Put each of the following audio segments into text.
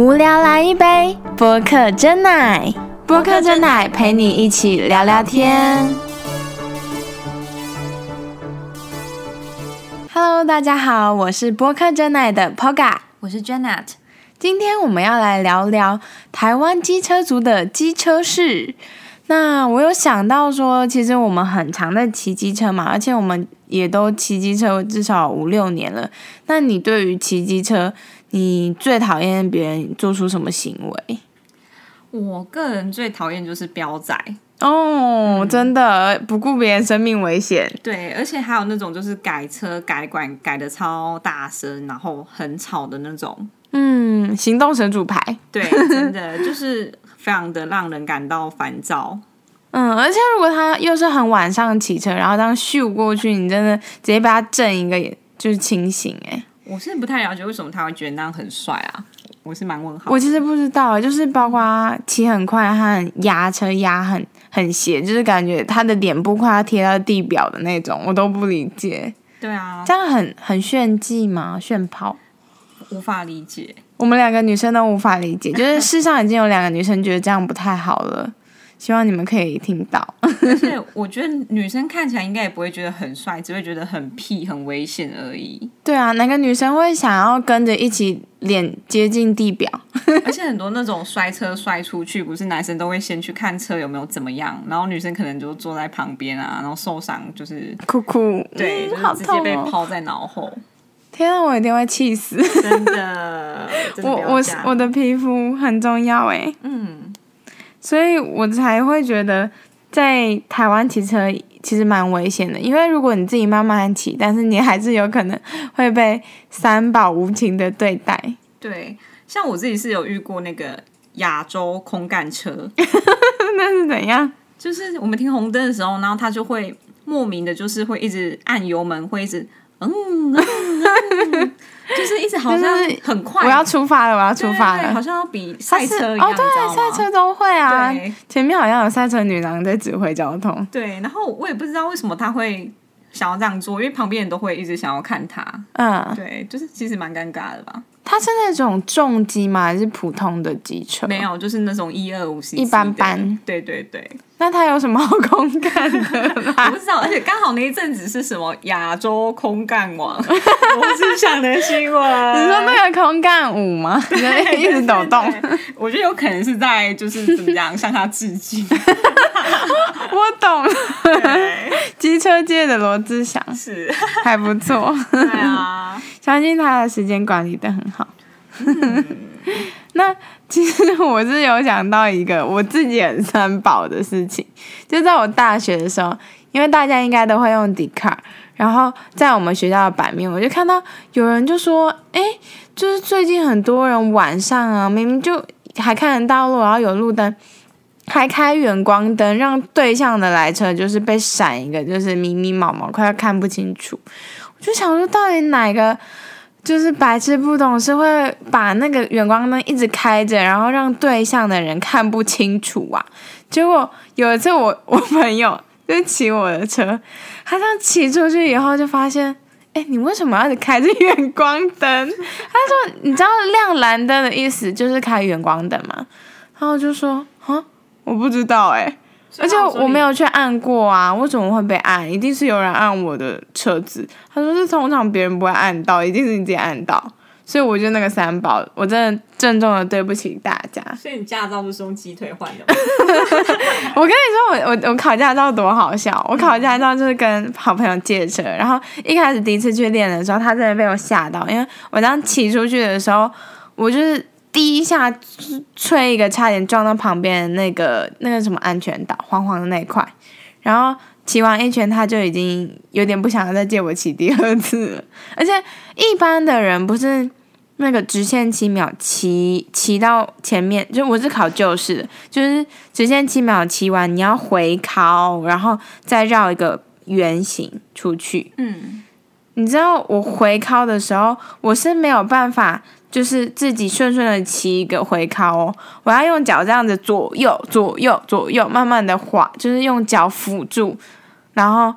无聊来一杯波克真奶，波克真奶陪你一起聊聊天。Hello，大家好，我是波克真奶的 Poga，我是 Janet。今天我们要来聊聊台湾机车族的机车事。那我有想到说，其实我们很常在骑机车嘛，而且我们也都骑机车至少五六年了。那你对于骑机车，你最讨厌别人做出什么行为？我个人最讨厌就是飙仔哦，真的不顾别人生命危险。对，而且还有那种就是改车改管改的超大声，然后很吵的那种。嗯，行动神主牌。对，真的就是非常的让人感到烦躁。嗯，而且如果他又是很晚上骑车，然后这样咻过去，你真的直接被他震一个，就是清醒哎。我是不太了解为什么他会觉得那样很帅啊，我是蛮问号。我其实不知道，就是包括骑很快和压车压很很斜，就是感觉他的脸部快要贴到地表的那种，我都不理解。对啊，这样很很炫技吗？炫跑？无法理解。我们两个女生都无法理解，就是世上已经有两个女生觉得这样不太好了。希望你们可以听到。而且我觉得女生看起来应该也不会觉得很帅，只会觉得很屁、很危险而已。对啊，哪个女生会想要跟着一起脸接近地表？而且很多那种摔车摔出去，不是男生都会先去看车有没有怎么样，然后女生可能就坐在旁边啊，然后受伤就是哭哭，对，就是直接被抛在脑后。天啊，我一定会气死！真的，我我我的皮肤很重要哎。嗯。所以我才会觉得，在台湾骑车其实蛮危险的，因为如果你自己慢慢骑，但是你还是有可能会被三宝无情的对待。对，像我自己是有遇过那个亚洲空干车，那是怎样？就是我们停红灯的时候，然后他就会莫名的，就是会一直按油门，会一直嗯。就是一直好像很快，我要出发了，我要出发了，好像要比赛车一样，哦，对，赛车都会啊，前面好像有赛车女郎在指挥交通。对，然后我也不知道为什么他会想要这样做，因为旁边人都会一直想要看他。嗯，对，就是其实蛮尴尬的吧。它是那种重机吗？还是普通的机车？没有，就是那种一二五 C，一般般。对对对。那他有什么好空干的？我不知道，而且刚好那一阵子是什么亚洲空干王，我是想的新闻。你说那个空干舞吗？一直抖动。我觉得有可能是在就是怎么样向他致敬。我懂了。机车界的罗志祥是还不错。对啊。相信他的时间管理的很好。那其实我是有想到一个我自己很三宝的事情，就在我大学的时候，因为大家应该都会用 d 卡，然后在我们学校的版面，我就看到有人就说：“哎，就是最近很多人晚上啊，明明就还看得到路，然后有路灯，还开远光灯，让对向的来车就是被闪一个，就是迷迷毛毛，快要看不清楚。”我就想说，到底哪个就是白痴不懂是，会把那个远光灯一直开着，然后让对向的人看不清楚啊？结果有一次，我我朋友就骑我的车，他这样骑出去以后，就发现，哎，你为什么要开着远光灯？他说，你知道亮蓝灯的意思就是开远光灯吗？然后我就说，啊，我不知道，哎。而且我没有去按过啊，为什么会被按？一定是有人按我的车子。他说是通常别人不会按到，一定是你自己按到。所以我觉得那个三宝，我真的郑重的对不起大家。所以你驾照是用鸡腿换的？我跟你说，我我我考驾照多好笑！我考驾照就是跟好朋友借车，然后一开始第一次去练的时候，他真的被我吓到，因为我当骑出去的时候，我就是。第一下吹一个，差点撞到旁边那个那个什么安全岛，黄黄的那一块。然后骑完一圈，他就已经有点不想要再借我骑第二次了。而且一般的人不是那个直线七秒骑骑到前面，就我是考旧式的，就是直线七秒骑完，你要回靠，然后再绕一个圆形出去。嗯，你知道我回靠的时候，我是没有办法。就是自己顺顺的骑一个回靠哦，我要用脚这样子左右左右左右慢慢的滑，就是用脚辅助，然后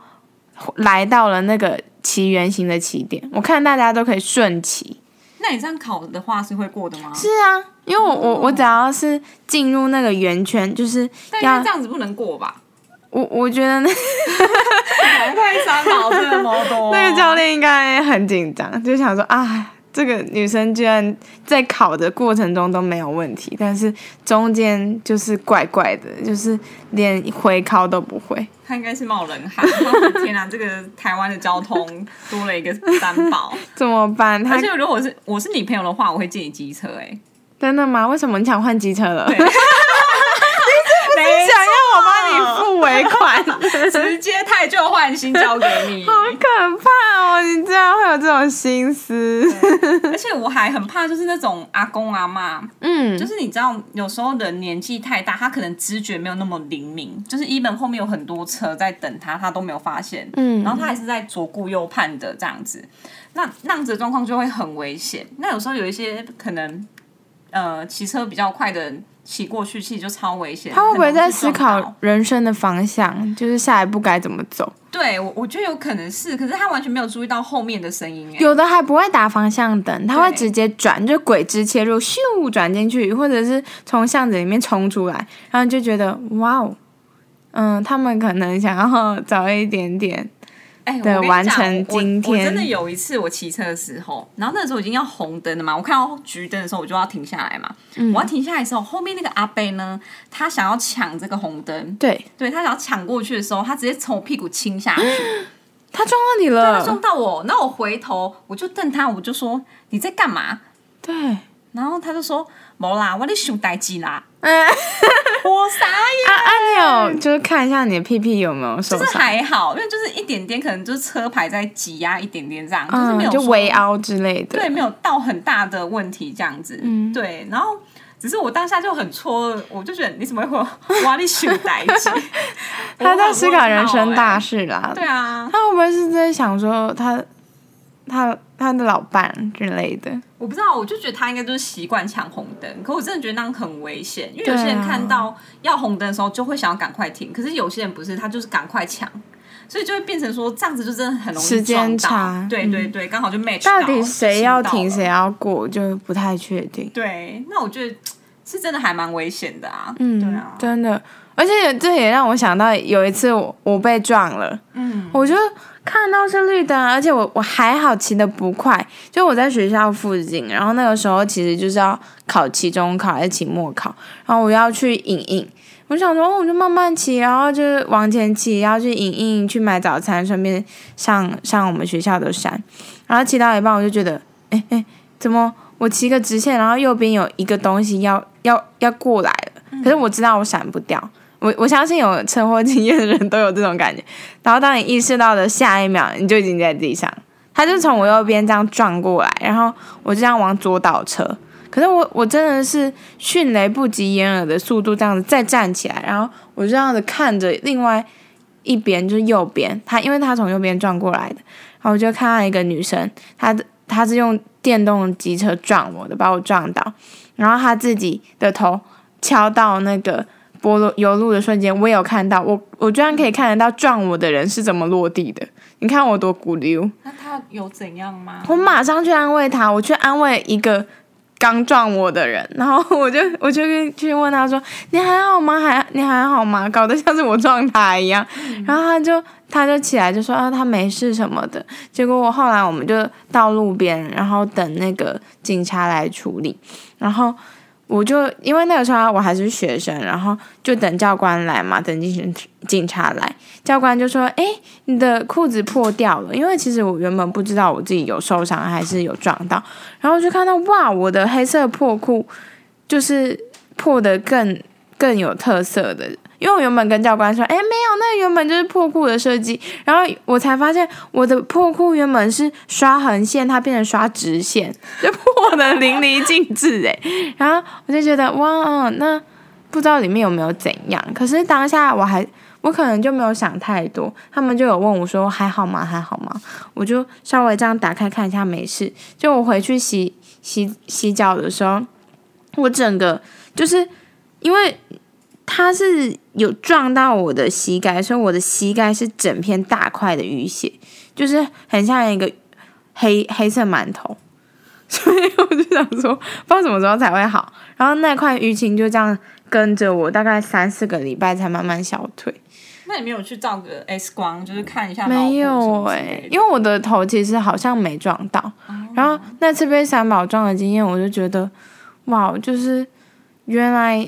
来到了那个骑圆形的起点。我看大家都可以顺骑。那你这样考的话是会过的吗？是啊，因为我我我只要是进入那个圆圈，就是要这样子不能过吧？我我觉得那 难怪三毛这么多。那个教练应该很紧张，就想说啊，这个女生居然在考的过程中都没有问题，但是中间就是怪怪的，就是连回考都不会。她应该是冒冷汗。天哪，这个台湾的交通多了一个三宝。怎么办？他而且如果我是我是你朋友的话，我会借你机车哎、真的吗？为什么你想换机车了？对你想要我帮你付尾款？直接太旧换新交给你。好可怕哦！你居然会有这种心思？而且我还很怕，就是那种阿公阿妈，嗯，就是你知道，有时候人年纪太大，他可能知觉没有那么灵敏，就是一门后面有很多车在等他，他都没有发现，嗯然后他还是在左顾右盼的这样子，那那样子的状况就会很危险。那有时候有一些可能，呃，骑车比较快的人骑过去，其实就超危险。他会不会在思考人生的方向？就是下一步该怎么走？对，我我觉得有可能是，可是他完全没有注意到后面的声音，哎，有的还不会打方向灯，他会直接转，就轨迹切入，咻转进去，或者是从巷子里面冲出来，然后就觉得哇哦，嗯，他们可能想要早一点点，哎，我对完成今天我真的有一次我骑车的时候，然后那时候已经要红灯了嘛，我看到橘灯的时候我就要停下来嘛。嗯。我要停下来的时候，后面那个阿贝呢，他想要抢这个红灯，对。对他想要抢过去的时候，他直接从我屁股亲下去，他撞到你他了撞，到我，那我回头我就瞪他，我就说你在干嘛？对，然后他就说没啦，我在想代志啦。嗯，我傻眼。啊啊，你有就是看一下你的屁屁有没有受就是伤，还好，因为就是一点点，可能就是车牌在挤压一点点这样，就是没有说围凹之类的，对，没有到很大的问题这样子。嗯对，然后只是我当下就很错愕，我就觉得你怎么会挖你熊代志？他在思考人生大事。事啦，对啊，他会不会是在想说他他他的老伴之类的？我不知道，我就觉得他应该就是习惯抢红灯，可我真的觉得那样很危险，因为有些人看到要红灯的时候就会想要赶快停，可是有些人不是，他就是赶快抢。所以就会变成说，这样子就真的很容易时间差对对对，刚好就 match 到底谁要停谁要过，就不太确定。对，那我觉得是真的还蛮危险的啊。嗯，对啊，真的，而且这也让我想到有一次我我被撞了，嗯，我就看到是绿灯，而且我我还好骑的不快，就我在学校附近，然后那个时候其实就是要考期中考还是期末考，然后我要去影印。我想说，哦我就慢慢骑，然后就是往前骑，然后去影印，去买早餐，顺便上上我们学校的山。然后骑到一半，我就觉得，哎哎，怎么我骑个直线，然后右边有一个东西要要要过来了，可是我知道我闪不掉。我我相信有车祸经验的人都有这种感觉。然后当你意识到的下一秒，你就已经在地上。他就从我右边这样撞过来，然后我就这样往左倒车。可是我我真的是迅雷不及掩耳的速度，这样子再站起来，然后我就这样子看着另外一边，就是右边，他因为他从右边撞过来的，然后我就看到一个女生，她的她是用电动机车撞我的，把我撞倒，然后她自己的头敲到那个柏油油路的瞬间，我也有看到，我我居然可以看得到撞我的人是怎么落地的，你看我多骨溜。那他有怎样吗？我马上去安慰他，我去安慰一个刚撞我的人，然后我就 我就去问他说：“你还好吗？还你还好吗？”搞得像是我撞他一样，然后他就他就起来就说：“啊，他没事什么的。”结果我后来我们就到路边，然后等那个警察来处理，然后。我就因为那个时候我还是学生，然后就等教官来嘛，等警警察来，教官就说：“哎，你的裤子破掉了。”因为其实我原本不知道我自己有受伤还是有撞到，然后就看到哇，我的黑色破裤就是破的更更有特色的。因为我原本跟教官说，诶，没有，那原本就是破裤的设计。然后我才发现，我的破裤原本是刷横线，它变成刷直线，就破的淋漓尽致诶。然后我就觉得哇，那不知道里面有没有怎样。可是当下我还我可能就没有想太多，他们就有问我说还好吗？还好吗？我就稍微这样打开看一下，没事。就我回去洗洗洗脚的时候，我整个就是因为它是有撞到我的膝盖，所以我的膝盖是整片大块的淤血，就是很像一个黑黑色馒头。所以我就想说，不知道什么时候才会好。然后那块淤青就这样跟着我，大概三四个礼拜才慢慢消退。那你没有去照个 X 光，就是看一下没有哎、哎、因为我的头其实好像没撞到。然后那次被三宝撞的经验，我就觉得，哇，就是原来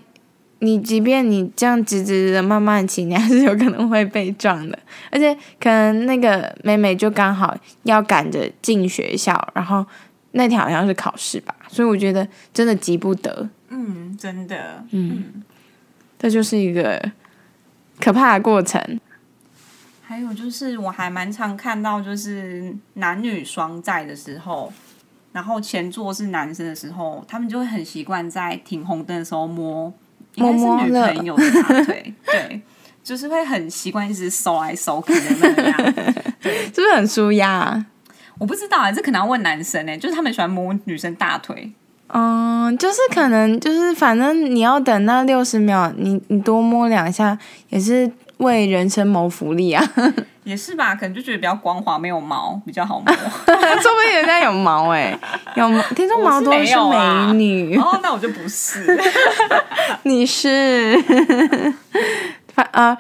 你即便你这样直直的慢慢骑，你还是有可能会被撞的。而且可能那个妹妹就刚好要赶着进学校，然后那天好像是考试吧，所以我觉得真的急不得。嗯，真的，嗯这就是一个可怕的过程。还有就是，我还蛮常看到，就是男女双载的时候，然后前座是男生的时候，他们就会很习惯在停红灯的时候摸，摸摸了朋友的大腿，对，就是会很习惯一直搜来搜去的那个样 子。是不是很舒压、啊？我不知道啊，这可能要问男生哎、就是他们喜欢摸女生大腿，嗯，就是可能就是反正你要等那六十秒，你你多摸两下也是为人生谋福利啊，说也是吧？可能就觉得比较光滑，没有毛，比较好摸。不定人家有毛哎、有毛听说毛多我是美女，哦，那我就不是。你是，反呃。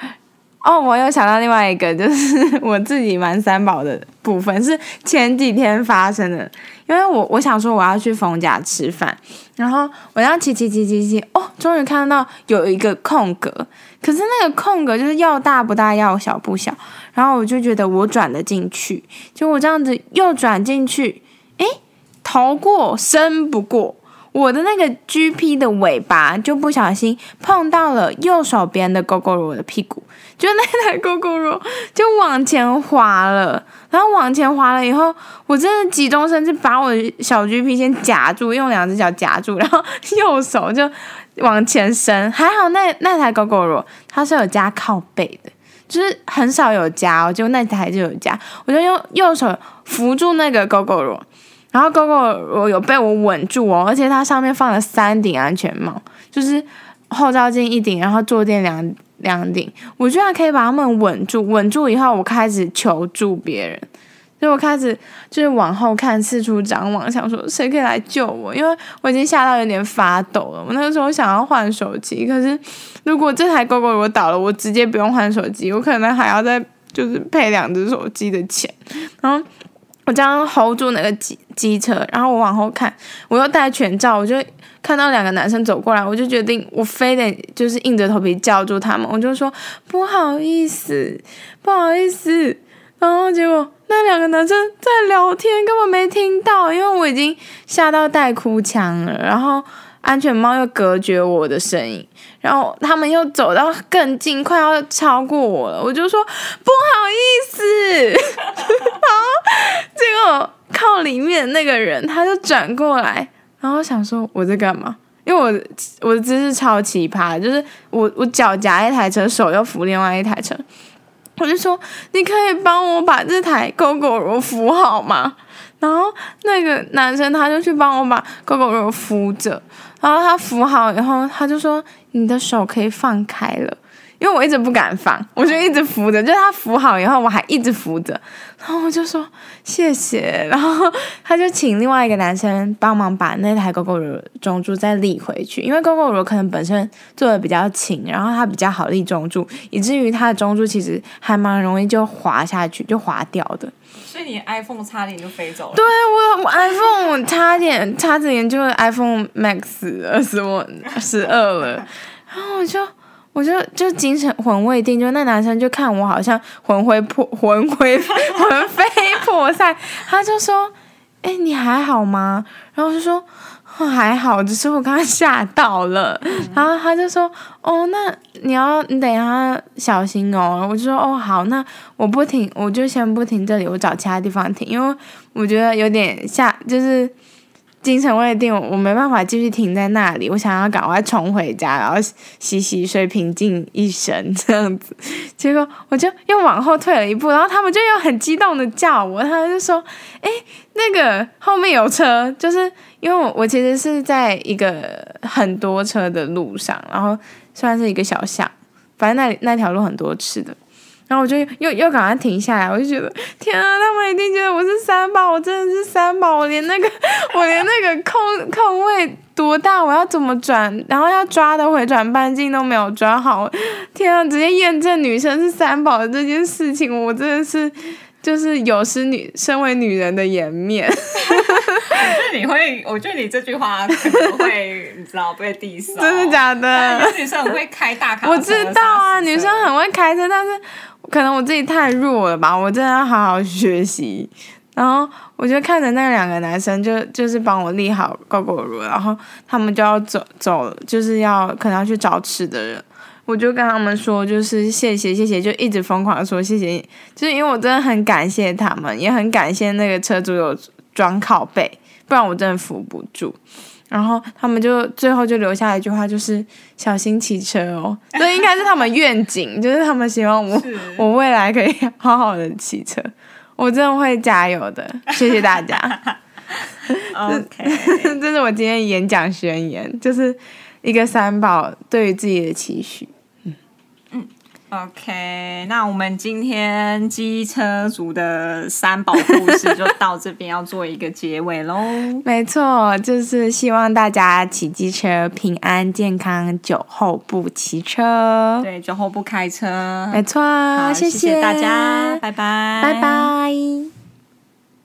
哦，我又想到另外一个，就是我自己蛮三宝的部分，是前几天发生的。因为我我想说我要去冯家吃饭，然后我这样骑骑骑骑骑，哦，终于看到有一个空格，可是那个空格就是要大不大，要小不小，然后我就觉得我转得进去，就我这样子又转进去，诶，头过身不过。我的那个 GP 的尾巴就不小心碰到了右手边的 GoGo 罗的屁股，就那台 GoGo 罗就往前滑了，然后往前滑了以后，我真的急中生智把我小 GP 先夹住，用两只脚夹住，然后右手就往前伸，还好那那台 GoGo 罗它是有加靠背的。就是很少有加哦，就那台就有加，我就用右手扶住那个 GoGo 罗，然后 GoGo 罗有被我稳住哦，而且它上面放了三顶安全帽，就是后照镜一顶，然后坐垫两两顶，我居然可以把他们稳住。稳住以后，我开始求助别人，所以我开始就是往后看，四处张望，想说谁可以来救我，因为我已经吓到有点发抖了。我那个时候想要换手机，可是如果这台 GoGo 罗倒了，我直接不用换手机，我可能还要再就是配两只手机的钱，然后。我这样 hold 住那个机机车，然后我往后看，我又戴全罩，我就看到两个男生走过来，我就决定我非得就是硬着头皮叫住他们，我就说不好意思，不好意思，然后结果那两个男生在聊天，根本没听到，因为我已经吓到带哭腔了，然后安全帽又隔绝我的声音，然后他们又走到更近，快要超过我了，我就说不好意思，然后结果靠里面那个人他就转过来，然后想说我在干嘛？因为我我的姿势超奇葩，就是我我脚夹一台车，手又扶另外一台车，我就说你可以帮我把这台 GoGo 罗扶好吗？然后那个男生他就去帮我把 GoGo 罗扶着，然后他扶好以后，他就说你的手可以放开了。因为我一直不敢放，我就一直扶着，就是他扶好以后，我还一直扶着，然后我就说谢谢，然后他就请另外一个男生帮忙把那台 GoGo 罗中柱再立回去，因为 GoGo 罗可能本身做的比较轻，然后它比较好立中柱，以至于它的中柱其实还蛮容易就滑下去，就滑掉的。所以你 iPhone 差点就飞走了。对我我 iPhone 差点差点就 iPhone Max 了，什么十二了，然后我就。我就就精神魂未定，就那男生就看我好像魂飞魄 魂飞魂飞魄散，他就说：“哎、你还好吗？”然后我就说、哦：“还好，只是我刚刚吓到了。然后他就说：“哦，那你要你等一下小心哦。”我就说：“哦，好，那我不停，我就先不停这里，我找其他地方停，因为我觉得有点吓，就是。”精神未定，我没办法继续停在那里，我想要赶快冲回家，然后洗洗睡，平静一生这样子。结果我就又往后退了一步，然后他们就又很激动的叫我，他们就说：“诶，那个后面有车。”就是因为我我其实是在一个很多车的路上，然后算是一个小巷，反正那里那条路很多吃的。然后我就又又赶快停下来，我就觉得天啊，他们一定觉得我是三宝，我真的是三宝，我连那个 我连那个空空位多大，我要怎么转，然后要抓的回转半径都没有抓好，天啊，直接验证女生是三宝的这件事情，我真的是就是有失女身为女人的颜面。我觉得你会，我觉得你这句话可能会，你知道被 diss，真的假的？有女生很会开大卡车，我知道啊，女生很会开车，但是可能我自己太弱了吧，我真的要好好学习。然后我就看着那两个男生，就就是帮我立好高高路，然后他们就要走走，就是要可能要去找吃的人，我就跟他们说，就是谢谢谢谢，就一直疯狂的说谢谢，就是因为我真的很感谢他们，也很感谢那个车主有装靠背，不然我真的扶不住。然后他们就最后就留下一句话，就是小心骑车哦。这应该是他们愿景，就是他们希望我 我未来可以好好的骑车。我真的会加油的，谢谢大家。OK，这是我今天演讲宣言，就是一个三宝对于自己的期许。嗯 OK，那我们今天机车族的三宝故事就到这边，要做一个结尾喽。没错，就是希望大家骑机车平安健康，酒后不骑车。对，酒后不开车。没错，谢谢大家，拜拜，拜拜。